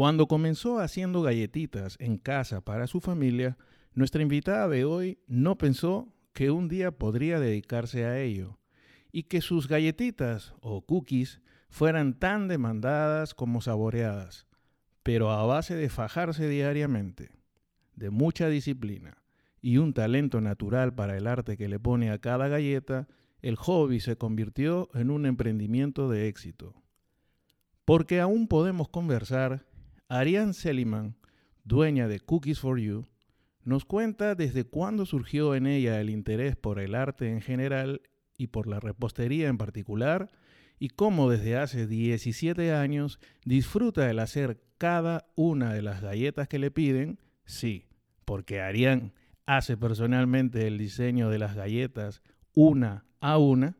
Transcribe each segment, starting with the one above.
Cuando comenzó haciendo galletitas en casa para su familia, nuestra invitada de hoy no pensó que un día podría dedicarse a ello y que sus galletitas o cookies fueran tan demandadas como saboreadas, pero a base de fajarse diariamente, de mucha disciplina y un talento natural para el arte que le pone a cada galleta, el hobby se convirtió en un emprendimiento de éxito. Porque aún podemos conversar, Ariane Seliman, dueña de Cookies for You, nos cuenta desde cuándo surgió en ella el interés por el arte en general y por la repostería en particular, y cómo desde hace 17 años disfruta el hacer cada una de las galletas que le piden, sí, porque Ariane hace personalmente el diseño de las galletas una a una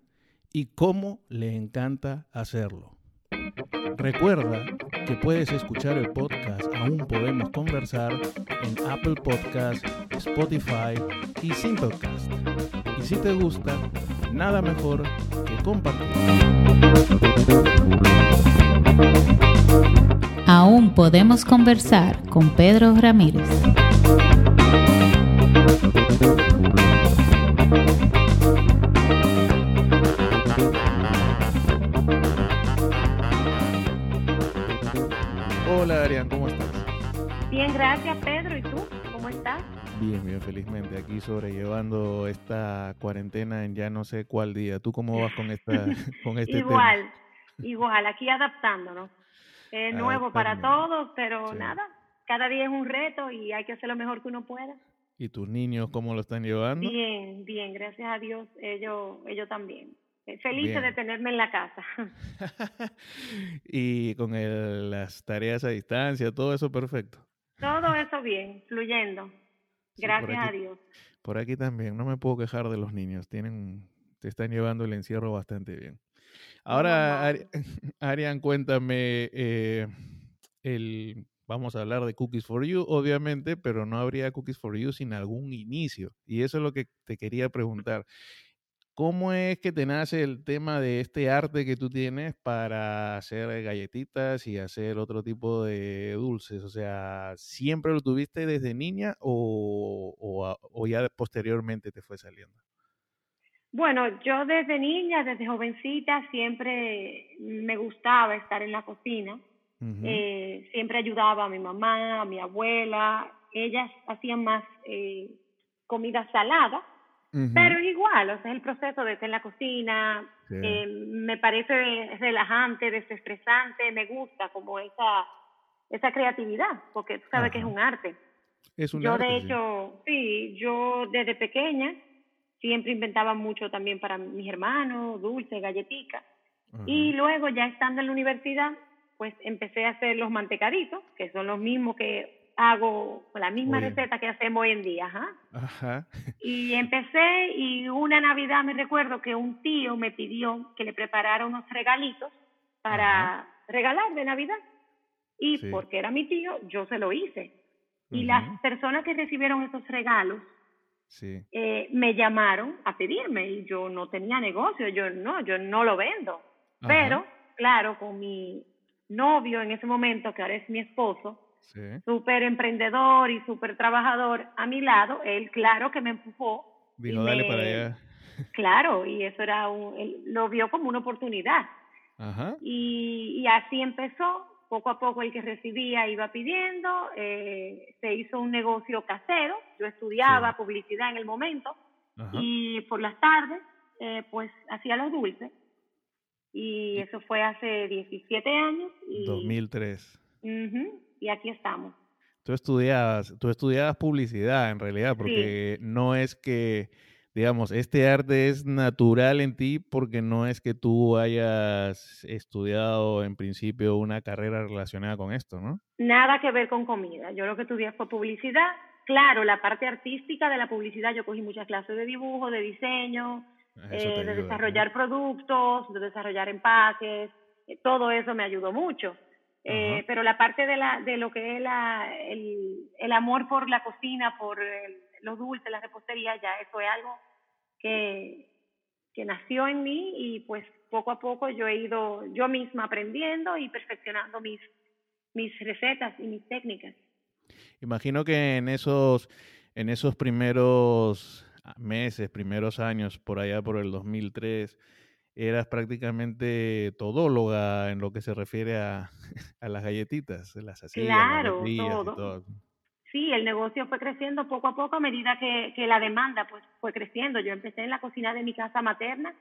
y cómo le encanta hacerlo. Recuerda que puedes escuchar el podcast Aún Podemos Conversar en Apple Podcast, Spotify y Simplecast. Y si te gusta, nada mejor que compartir. Aún podemos conversar con Pedro Ramírez. Hola Arián, ¿cómo estás? Bien, gracias Pedro. ¿Y tú? ¿Cómo estás? Bien, bien, felizmente. Aquí sobrellevando esta cuarentena en ya no sé cuál día. ¿Tú cómo vas con, esta, con este igual, igual. Aquí adaptándonos. Es nuevo para todos, pero nada. Cada día es un reto y hay que hacer lo mejor que uno pueda. ¿Y tus niños cómo lo están llevando? Bien, bien, gracias a Dios. Ellos, ellos también. Eh, felices de tenerme en la casa. y con las tareas a distancia, todo eso perfecto. Todo eso bien, fluyendo. Gracias a Dios. Por aquí también, no me puedo quejar de los niños, tienen, te están llevando el encierro bastante bien. Ahora, Arián, cuéntame, eh, el, vamos a hablar de Cookies for You, obviamente, pero no habría Cookies for You sin algún inicio. Y eso es lo que te quería preguntar. ¿Cómo es que te nace el tema de este arte que tú tienes para hacer galletitas y hacer otro tipo de dulces? O sea, ¿siempre lo tuviste desde niña o, o, ya posteriormente te fue saliendo? Bueno, yo desde niña, desde jovencita, siempre me gustaba estar en la cocina. Eh, siempre ayudaba a mi mamá, a mi abuela. Ellas hacían más eh, comida salada pero igual, o sea, el proceso de estar en la cocina, eh, me parece relajante, desestresante, me gusta como esa, esa creatividad, porque tú sabes que es un arte. Es un yo arte, de hecho, sí. yo desde pequeña siempre inventaba mucho también para mis hermanos, dulces, galletitas. Y luego ya estando en la universidad, pues empecé a hacer los mantecaditos, que son los mismos que hago la misma receta que hacemos hoy en día. Ajá. Y empecé y una Navidad me recuerdo que un tío me pidió que le preparara unos regalitos para regalar de Navidad. Y porque era mi tío, yo se lo hice. Y las personas que recibieron esos regalos eh, me llamaron a pedirme y yo no tenía negocio, yo no, yo no lo vendo. Pero, claro, con mi novio en ese momento, que ahora es mi esposo, sí. súper emprendedor y súper trabajador a mi lado, él claro que me empujó. Dijo, dale para allá. Claro, y eso era un, él lo vio como una oportunidad. Ajá. Y, y así empezó, poco a poco el que recibía iba pidiendo, eh, se hizo un negocio casero, yo estudiaba publicidad en el momento y por las tardes eh, pues hacía los dulces y eso fue hace 17 años. Y, 2003. Uh y aquí estamos. Tú estudiabas, tú estudiabas publicidad en realidad, porque no es que, digamos, este arte es natural en ti porque no es que tú hayas estudiado en principio una carrera relacionada con esto, ¿no? Nada que ver con comida. Yo lo que estudié fue publicidad. Claro, la parte artística de la publicidad, yo cogí muchas clases de dibujo, de diseño, eh, de desarrollar productos, de desarrollar empaques, eh, todo eso me ayudó mucho. Eh, pero la parte de, la, de lo que es la, el, el amor por la cocina, por los dulces, la repostería, ya eso es algo que, que nació en mí y pues poco a poco yo he ido yo misma aprendiendo y perfeccionando mis, mis recetas y mis técnicas. Imagino que en esos, en esos primeros meses, primeros años, por allá por el 2003, eras prácticamente todóloga en lo que se refiere a, a las galletitas, las hacías, claro, todo. Sí, el negocio fue creciendo poco a poco a medida que, que la demanda pues fue creciendo. Yo empecé en la cocina de mi casa materna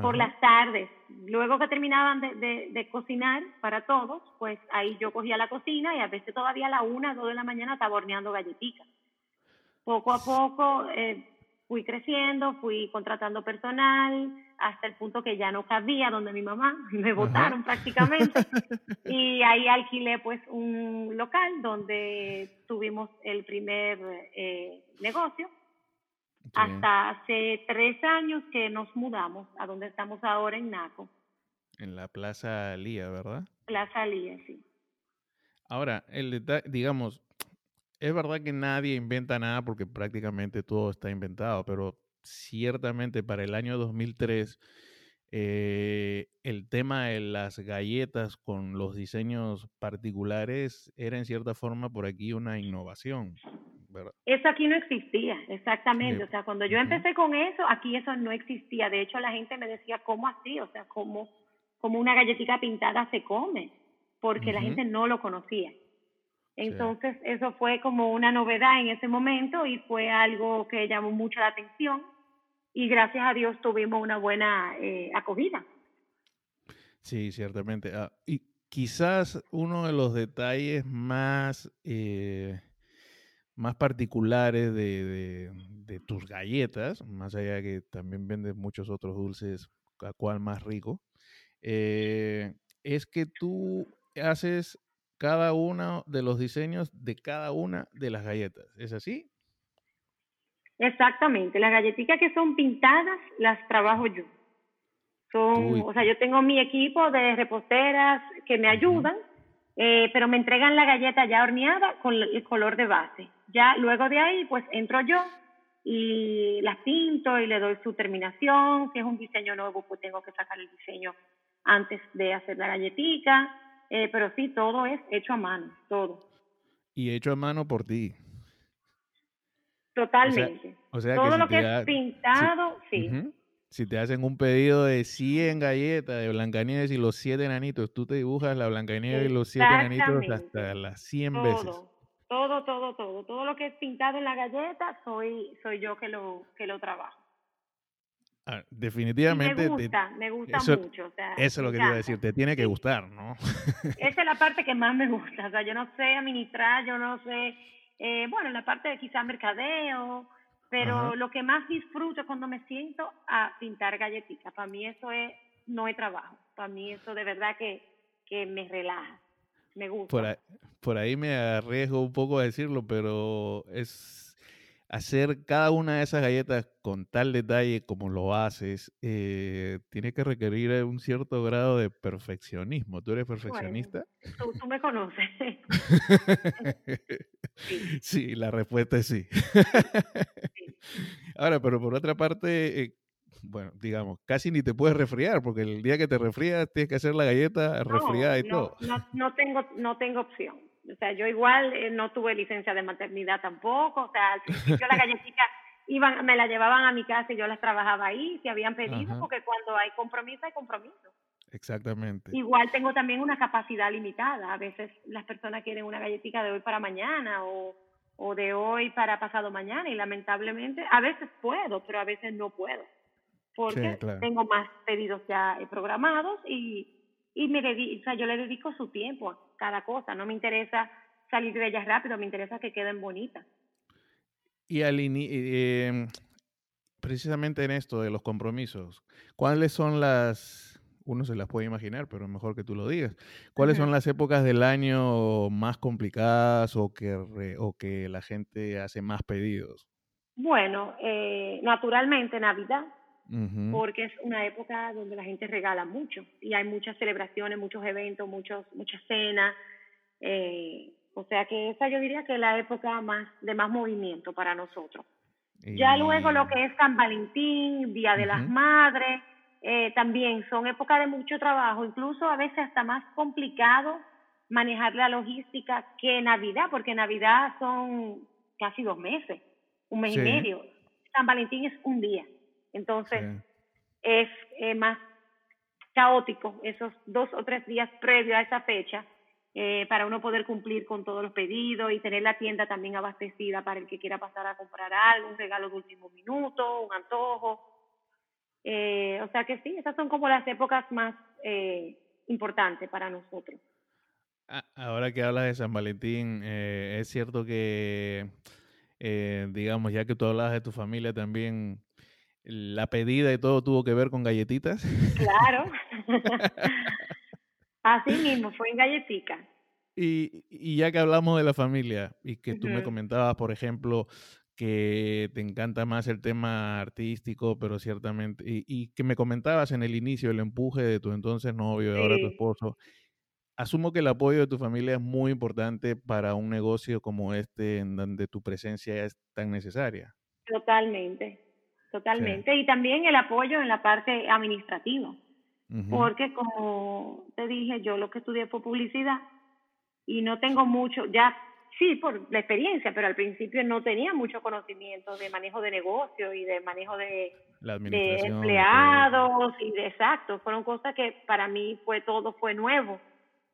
por las tardes. Luego que terminaban de, de, cocinar para todos, pues ahí yo cogía la cocina y a veces todavía a la una, dos de la mañana estaba horneando galletitas. Poco a poco eh, fui creciendo, fui contratando personal, hasta el punto que ya no cabía donde mi mamá, me votaron prácticamente. y ahí alquilé pues un local donde tuvimos el primer eh, negocio hasta hace tres años que nos mudamos a donde estamos ahora en Naco. En la Plaza Lía, ¿verdad? Plaza Lía, sí. Ahora, el digamos, es verdad que nadie inventa nada porque prácticamente todo está inventado, pero ciertamente para el año 2003 eh, el tema de las galletas con los diseños particulares era en cierta forma por aquí una innovación. Eso aquí no existía, exactamente. O sea, cuando yo empecé con eso, aquí eso no existía. De hecho, la gente me decía, ¿cómo así? O sea, ¿cómo, cómo una galletita pintada se come? Porque la gente no lo conocía. Entonces, eso fue como una novedad en ese momento y fue algo que llamó mucho la atención y gracias a Dios tuvimos una buena eh, acogida. Sí, ciertamente. Ah, y quizás uno de los detalles más... Eh más particulares de, de, tus galletas, más allá de que también vendes muchos otros dulces, a cual más rico, eh, es que tú haces cada uno de los diseños de cada una de las galletas. ¿Es así? Exactamente. Las galletitas que son pintadas las trabajo yo. Son, o sea, yo tengo mi equipo de reposteras que me ayudan, eh, pero me entregan la galleta ya horneada con el color de base. Ya luego de ahí, pues entro yo y las pinto y le doy su terminación. Si es un diseño nuevo, pues tengo que sacar el diseño antes de hacer la galletita. Eh, pero sí, todo es hecho a mano, todo. Y hecho a mano por ti. Totalmente. O sea, todo lo que es pintado, sí. Si te hacen un pedido de 100 galletas de Blancanieves y los 7 enanitos, tú te dibujas la Blancanieves y los 7 enanitos hasta las 100 veces. Todo, todo, todo. Todo lo que es pintado en la galleta soy, soy yo que lo, que lo trabajo. Ah, definitivamente. me gusta, me gusta mucho. eso es lo que te iba a decir, te tiene que gustar, ¿no? Esa es la parte que más me gusta. O sea, yo no sé administrar, yo no sé, eh, bueno, la parte de quizás mercadeo, pero lo que más disfruto es cuando me siento a pintar galletitas. Para mí eso es, no es trabajo. Para mí eso de verdad que, que me relaja. Me gusta. Por ahí, por ahí me arriesgo un poco a decirlo, pero es hacer cada una de esas galletas con tal detalle como lo haces, eh, tiene que requerir un cierto grado de perfeccionismo. ¿Tú eres perfeccionista? tú, me conoces. sí. la respuesta es sí. Ahora, pero por otra parte, eh, bueno, digamos, casi ni te puedes resfriar, porque el día que te resfrías tienes que hacer la galleta resfriada y todo. No, no, tengo, no tengo opción. O sea, yo igual eh, no tuve licencia de maternidad tampoco. O sea, al principio la galletita iban, me la llevaban a mi casa y yo las trabajaba ahí, si habían pedido, porque cuando hay compromiso, hay compromiso. Exactamente. Igual tengo también una capacidad limitada. A veces las personas quieren una galletita de hoy para mañana o, o de hoy para pasado mañana y lamentablemente a veces puedo, pero a veces no puedo porque tengo más pedidos ya eh, programados y, y me o sea, yo le dedico su tiempo a cada cosa, no me interesa salir de ellas rápido, me interesa que queden bonitas. Y al eh, precisamente en esto de los compromisos, ¿cuáles son las, uno se las puede imaginar, pero mejor que tú lo digas, cuáles son las épocas del año más complicadas o que, o que la gente hace más pedidos? Bueno, eh, naturalmente Navidad, porque es una época donde la gente regala mucho y hay muchas celebraciones, muchos eventos, muchos, muchas cenas. Eh, o sea que esa yo diría que es la época más de más movimiento para nosotros. Ya luego lo que es San Valentín, Día de las Madres, eh, también son épocas de mucho trabajo, incluso a veces hasta más complicado manejar la logística que Navidad, porque Navidad son casi dos meses, un mes y medio. San Valentín es un día. Entonces, es eh, más caótico esos dos o tres días previos a esa fecha eh, para uno poder cumplir con todos los pedidos y tener la tienda también abastecida para el que quiera pasar a comprar algo, un regalo de último minuto, un antojo. Eh, o sea que sí, esas son como las épocas más eh, importantes para nosotros. Ahora que hablas de San Valentín, es cierto que, digamos, ya que tú hablabas de tu familia también, la pedida y todo tuvo que ver con galletitas. Claro. Así mismo, fue en galletica. Y, y, ya que hablamos de la familia y que tú me comentabas, por ejemplo, que te encanta más el tema artístico, pero ciertamente, y, que me comentabas en el inicio el empuje de tu entonces novio y ahora tu esposo, asumo que el apoyo de tu familia es muy importante para un negocio como este, en donde tu presencia es tan necesaria. Totalmente, totalmente. Y también el apoyo en la parte administrativa. Porque como te dije, yo lo que estudié fue publicidad y no tengo mucho, ya sí por la experiencia, pero al principio no tenía mucho conocimiento de manejo de negocio y de manejo de, empleados y de exacto, fueron cosas que para mí fue todo fue nuevo.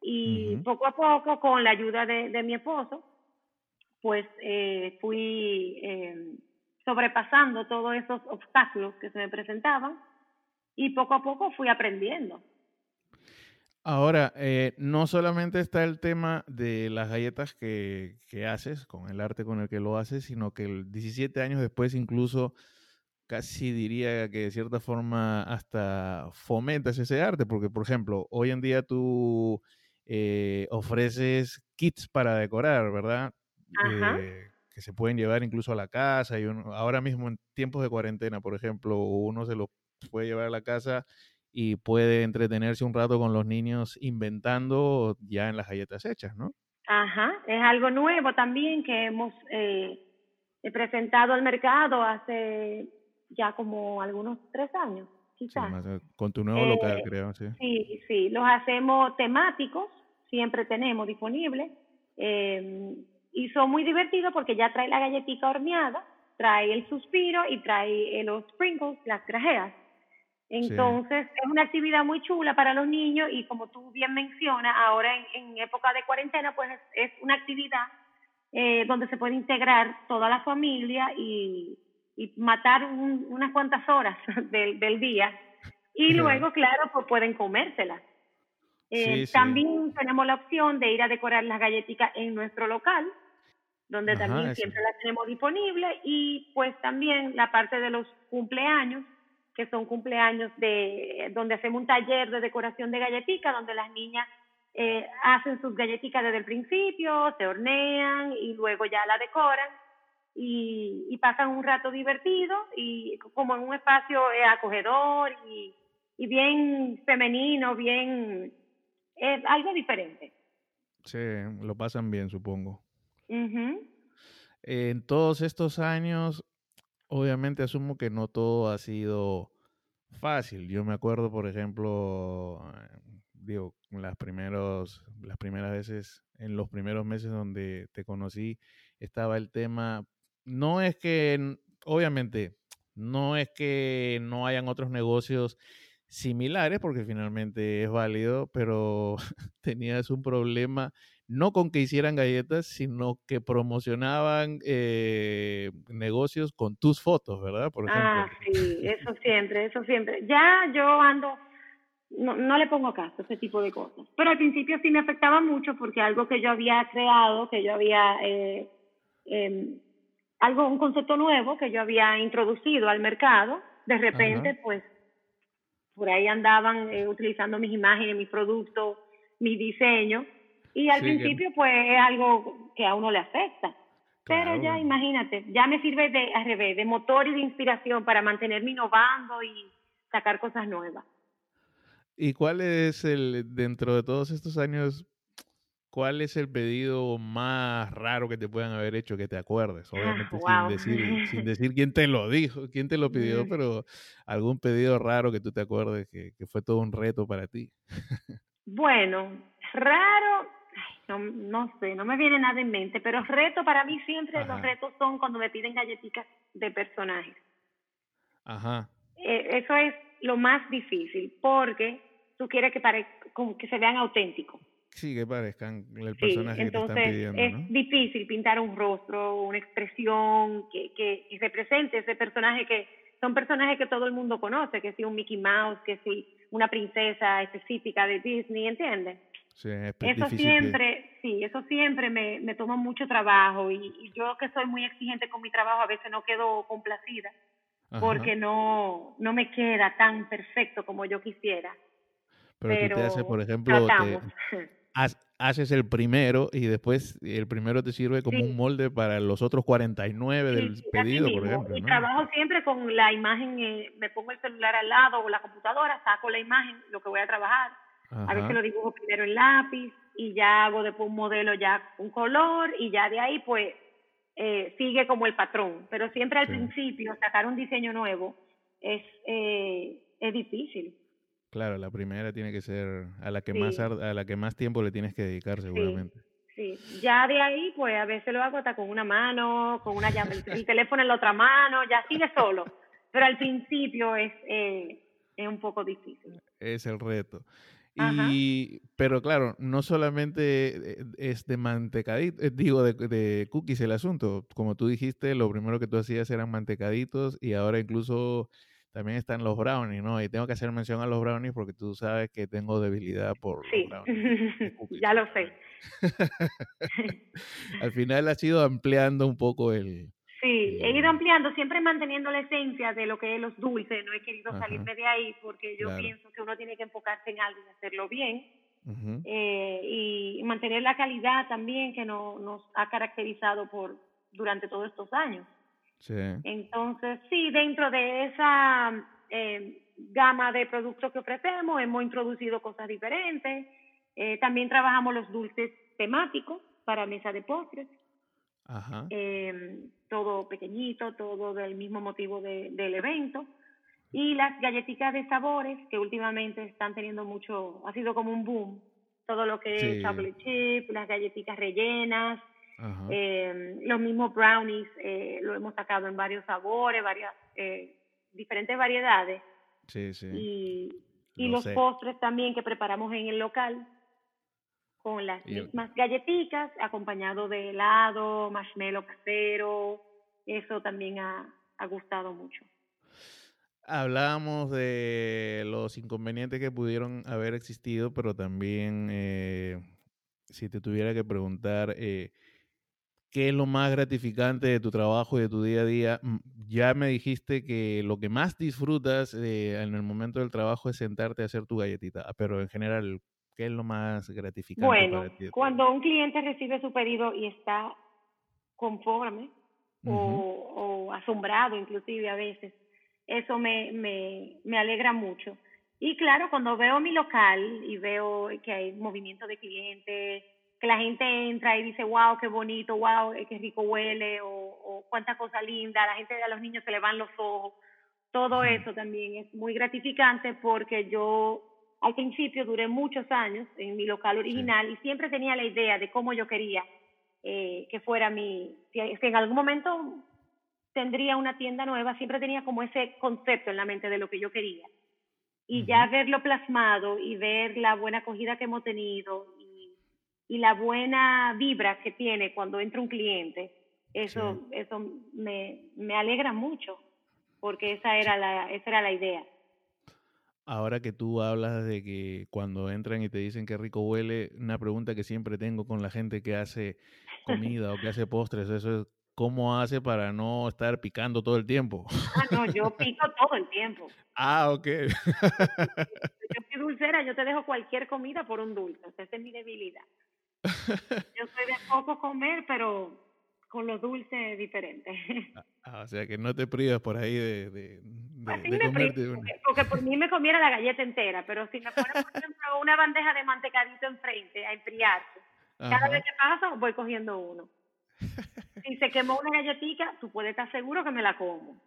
Y poco a poco con la ayuda de, de mi esposo, pues eh, fui eh, sobrepasando todos esos obstáculos que se me presentaban y poco a poco fui aprendiendo. Ahora, eh, no solamente está el tema de las galletas que, que, haces, con el arte con el que lo haces, sino que 17 años después incluso casi diría que de cierta forma hasta fomentas ese arte, porque por ejemplo, hoy en día tú eh, ofreces kits para decorar, ¿verdad? Eh, que se pueden llevar incluso a la casa y ahora mismo en tiempos de cuarentena, por ejemplo, uno se lo puede llevar a la casa y puede entretenerse un rato con los niños inventando ya en las galletas hechas, ¿no? Ajá, es algo nuevo también que hemos eh, presentado al mercado hace ya como algunos tres años, quizás. Eh, con tu nuevo local, eh, creo, sí. Sí, sí, los hacemos temáticos, siempre tenemos disponibles, y son muy divertidos porque ya trae la galletita horneada, trae el suspiro y trae los sprinkles, las grajeas. Entonces, es una actividad muy chula para los niños y como tú bien mencionas, ahora en, época de cuarentena, pues es, una actividad eh, donde se puede integrar toda la familia y, y matar unas cuantas horas del, del día. Y luego, claro, pues pueden comérselas. Eh, También tenemos la opción de ir a decorar las galletitas en nuestro local, donde también siempre las tenemos disponibles. Y pues también la parte de los cumpleaños que son cumpleaños de donde hacemos un taller de decoración de galletitas, donde las niñas eh, hacen sus galletitas desde el principio, se hornean y luego ya la decoran y, y pasan un rato divertido y como en un espacio eh, acogedor y, y, bien femenino, bien es algo diferente. Sí, lo pasan bien, supongo. En todos estos años, obviamente asumo que no todo ha sido fácil. Yo me acuerdo, por ejemplo, eh, digo, las, primeros, las primeras veces, en los primeros meses donde te conocí, estaba el tema, no es que, obviamente, no es que no hayan otros negocios similares, porque finalmente es válido, pero tenías un problema no con que hicieran galletas, sino que promocionaban eh, negocios con tus fotos, ¿verdad? Por ejemplo. Ah, sí, eso siempre, eso siempre. Ya yo ando, no, no le pongo caso a ese tipo de cosas, pero al principio sí me afectaba mucho porque algo que yo había creado, que yo había, eh, em, algo, un concepto nuevo que yo había introducido al mercado, de repente, pues, por ahí andaban eh, utilizando mis imágenes, mis productos, mi diseño y al principio, pues es algo que a uno le afecta. Pero ya imagínate, ya me sirve de al revés, de motor y de inspiración para mantenerme innovando y sacar cosas nuevas. ¿Y cuál es el, dentro de todos estos años, cuál es el pedido más raro que te puedan haber hecho que te acuerdes? Ah, Obviamente sin, decir, sin decir quién te lo dijo, quién te lo pidió, mm. pero algún pedido raro que tú te acuerdes que, que fue todo un reto para ti. Bueno, raro, no, no sé, no me viene nada en mente, pero reto para mí siempre los retos son cuando me piden galletitas de personajes. Ajá. Eh, eso es lo más difícil, porque tú quieres que, pare, que se vean auténticos. Sí, que parezcan el personaje que te están pidiendo, es difícil pintar un rostro, una expresión que, que, represente ese personaje que son personajes que todo el mundo conoce, que si un Mickey Mouse, que si una princesa específica de Disney, ¿entiendes? Sí, es eso siempre, sí, eso siempre me, me toma mucho trabajo y, y, yo que soy muy exigente con mi trabajo a veces no quedo complacida porque no, no me queda tan perfecto como yo quisiera. Pero, tú te haces, por ejemplo, haces el primero y después el primero te sirve como un molde para los otros 49 del pedido, por ejemplo. Y trabajo siempre con la imagen, eh, me pongo el celular al lado o la computadora, saco la imagen, lo que voy a trabajar. A veces lo dibujo primero en lápiz y ya hago después un modelo ya un color y ya de ahí pues eh, sigue como el patrón. Pero siempre al principio sacar un diseño nuevo es, eh, es difícil. Claro, la primera tiene que ser a la que más a la que más tiempo le tienes que dedicar seguramente. Sí. ya de ahí pues a veces lo hago hasta con una mano, con una llave, el teléfono en la otra mano, ya sigue solo. Pero al principio es eh, es un poco difícil. Es el reto. Y, pero claro, no solamente es de mantecadito, eh, digo, de, de, cookies el asunto. Como tú dijiste, lo primero que tú hacías eran mantecaditos y ahora incluso también están los brownies, ¿no? Y tengo que hacer mención a los brownies porque tú sabes que tengo debilidad por los brownies. ya lo sé. Al final ha sido ampliando un poco el... Sí, he ido ampliando, siempre manteniendo la esencia de lo que es los dulces, no he querido salirme de ahí porque yo pienso que uno tiene que enfocarse en algo y hacerlo bien. eh, y mantener la calidad también que no, nos ha caracterizado por durante todos estos años. Entonces, sí, dentro de esa eh, gama de productos que ofrecemos, hemos introducido cosas diferentes. Eh, también trabajamos los dulces temáticos para mesa de postres. Eh, todo pequeñito, todo del mismo motivo del evento. Y las galletitas de sabores, que últimamente están teniendo mucho, ha sido como un boom. Todo lo que es chocolate chip, las galletitas rellenas, eh, los mismos brownies eh, lo hemos sacado en varios sabores, varias eh, diferentes variedades. Sí, sí. Y, y los postres también que preparamos en el local con las mismas galletitas, acompañado de helado, marshmallow casero. Eso también ha, ha gustado mucho. Hablábamos de los inconvenientes que pudieron haber existido, pero también, eh, si te tuviera que preguntar, eh, ¿Qué es lo más gratificante de tu trabajo y de tu día a día? Mm, ya me dijiste que lo que más disfrutas eh, en el momento del trabajo es sentarte a hacer tu galletita, ah, pero en general, ¿qué es lo más gratificante bueno, Cuando un cliente recibe su pedido y está conforme o, asombrado inclusive a veces, eso me, me, me alegra mucho. Y claro, cuando veo mi local y veo que hay movimiento de clientes, que la gente entra y dice, wow, qué bonito, wow, eh, qué rico huele, o, o cuánta cosa linda, la gente, a los niños se le van los ojos. Todo eso también es muy gratificante porque yo al principio duré muchos años en mi local original y siempre tenía la idea de cómo yo quería eh, que fuera mi, si, en algún momento tendría una tienda nueva, siempre tenía como ese concepto en la mente de lo que yo quería. Y ya verlo plasmado y ver la buena acogida que hemos tenido y la buena vibra que tiene cuando entra un cliente, eso, eso me, me alegra mucho, porque esa era, la, esa era la idea. Ahora que tú hablas de que cuando entran y te dicen que rico huele, una pregunta que siempre tengo con la gente que hace comida o que hace postres, eso es ¿cómo hace para no estar picando todo el tiempo? Ah, no, yo pico todo el tiempo. Ah, ok. yo soy dulcera, yo te dejo cualquier comida por un dulce, esa es mi debilidad. Yo soy de poco comer, pero con los dulces diferentes. Ah, ah, o sea que no te privas por ahí de, de, porque, por mí me comiera la galleta entera, pero si me pones, por ejemplo, una bandeja de mantecadito enfrente a enfriarse, cada vez que pasa voy cogiendo uno. Si se quemó una galletita, tú puedes estar seguro que me la como.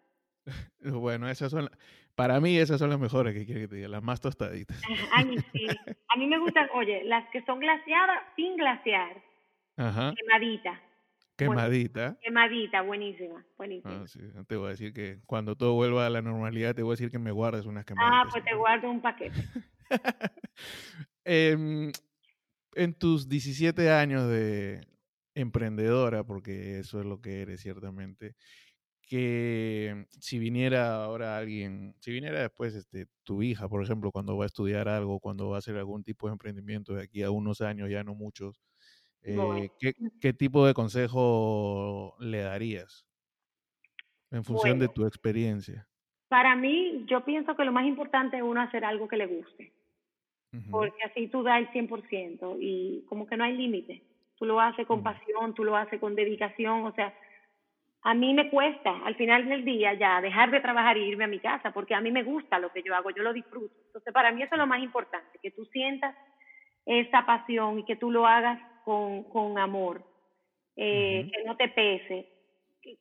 Bueno, esas son, para mí esas son las mejores que quiero que te diga, las más tostaditas. Ay, sí. A mí me gustan, oye, las que son glaciadas sin glaciar. Ajá. Quemadita. Quemadita. Quemadita, buenísima, buenísima. Ah, sí. Te voy a decir que cuando todo vuelva a la normalidad, te voy a decir que me guardes unas Ah, quemaditas. pues te guardo un paquete. Em, en tus 17 años de emprendedora, porque eso es lo que eres ciertamente, que si viniera ahora alguien, si viniera después este, tu hija, por ejemplo, cuando va a estudiar algo, cuando va a hacer algún tipo de emprendimiento de aquí a unos años, ya no muchos, Bueno. eh, ¿qué, qué tipo de consejo le darías en función de tu experiencia? Para mí, yo pienso que lo más importante es uno hacer algo que le guste, porque así tú das el 100% y como que no hay límite. Tú lo haces con pasión, tú lo haces con dedicación, o sea, a mí me cuesta al final del día ya dejar de trabajar e irme a mi casa, porque a mí me gusta lo que yo hago, yo lo disfruto. Entonces, para mí eso es lo más importante, que tú sientas esa pasión y que tú lo hagas con, con amor, eh, que no te pese.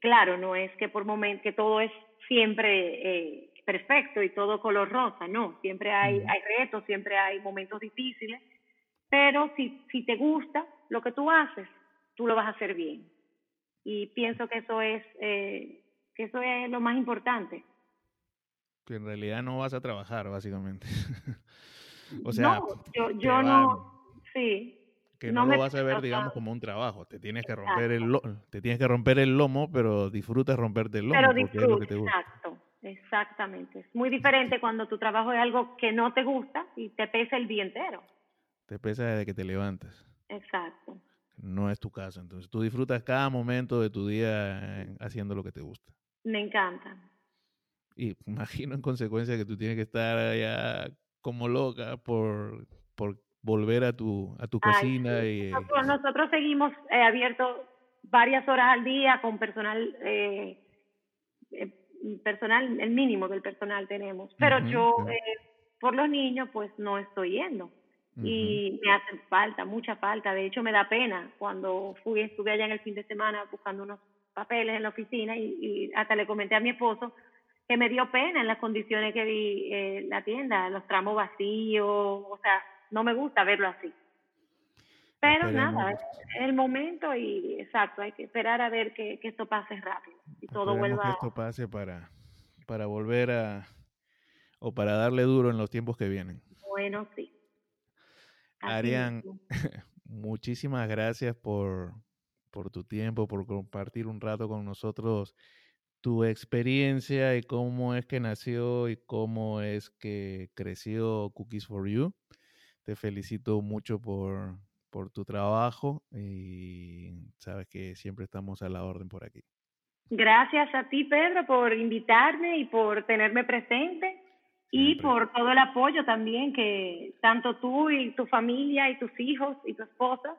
Claro, no es que por momento que todo es siempre eh, perfecto y todo color rosa, no, siempre hay, hay retos, siempre hay momentos difíciles, pero si, si te gusta lo que tú haces, tú lo vas a hacer bien. Y pienso que eso es, eh, que eso es lo más importante. Que en realidad no vas a trabajar, básicamente. o sea, no, yo, yo no, sí, que no lo vas a ver, digamos, como un trabajo. Te tienes que romper el te tienes que romper el lomo, pero disfrutas romperte el lomo pero porque es lo que disfruta, te gusta. exacto, exactamente. Es muy diferente cuando tu trabajo es algo que no te gusta y te pesa el día entero. Te pesa desde que te levantas. Exacto. No es tu casa. Entonces tú disfrutas cada momento de tu día eh, haciendo lo que te gusta. Me encanta. Y imagino en consecuencia que tú tienes que estar allá como loca por, por volver a tu, a tu Ay, cocina sí. y Nosotros, nosotros seguimos eh, abiertos varias horas al día con personal, eh, eh, personal, el mínimo del personal tenemos. Pero yo, sí. eh, por los niños, pues no estoy yendo. Y me hacen falta, mucha falta. De hecho, me da pena cuando fui, estuve allá en el fin de semana buscando unos papeles en la oficina y, y hasta le comenté a mi esposo que me dio pena en las condiciones que vi eh, la tienda, los tramos vacíos, o sea, no me gusta verlo así. Pero Esperemos. nada, es el momento y exacto, hay que esperar a ver que, que esto pase rápido y todo Esperemos vuelva. que esto pase para, para volver a o para darle duro en los tiempos que vienen. Bueno, sí. Así Arián, muchísimas gracias por, por tu tiempo, por compartir un rato con nosotros tu experiencia y cómo es que nació y cómo es que creció Cookies for You. Te felicito mucho por, por tu trabajo y sabes que siempre estamos a la orden por aquí. Gracias a ti, Pedro, por invitarme y por tenerme presente y Siempre. por todo el apoyo también que tanto tú y tu familia y tus hijos y tu esposa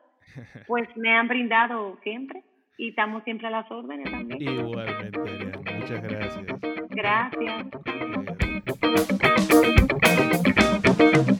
pues me han brindado siempre y estamos siempre a las órdenes también. Igualmente, Arián. Muchas gracias. Gracias. Eh,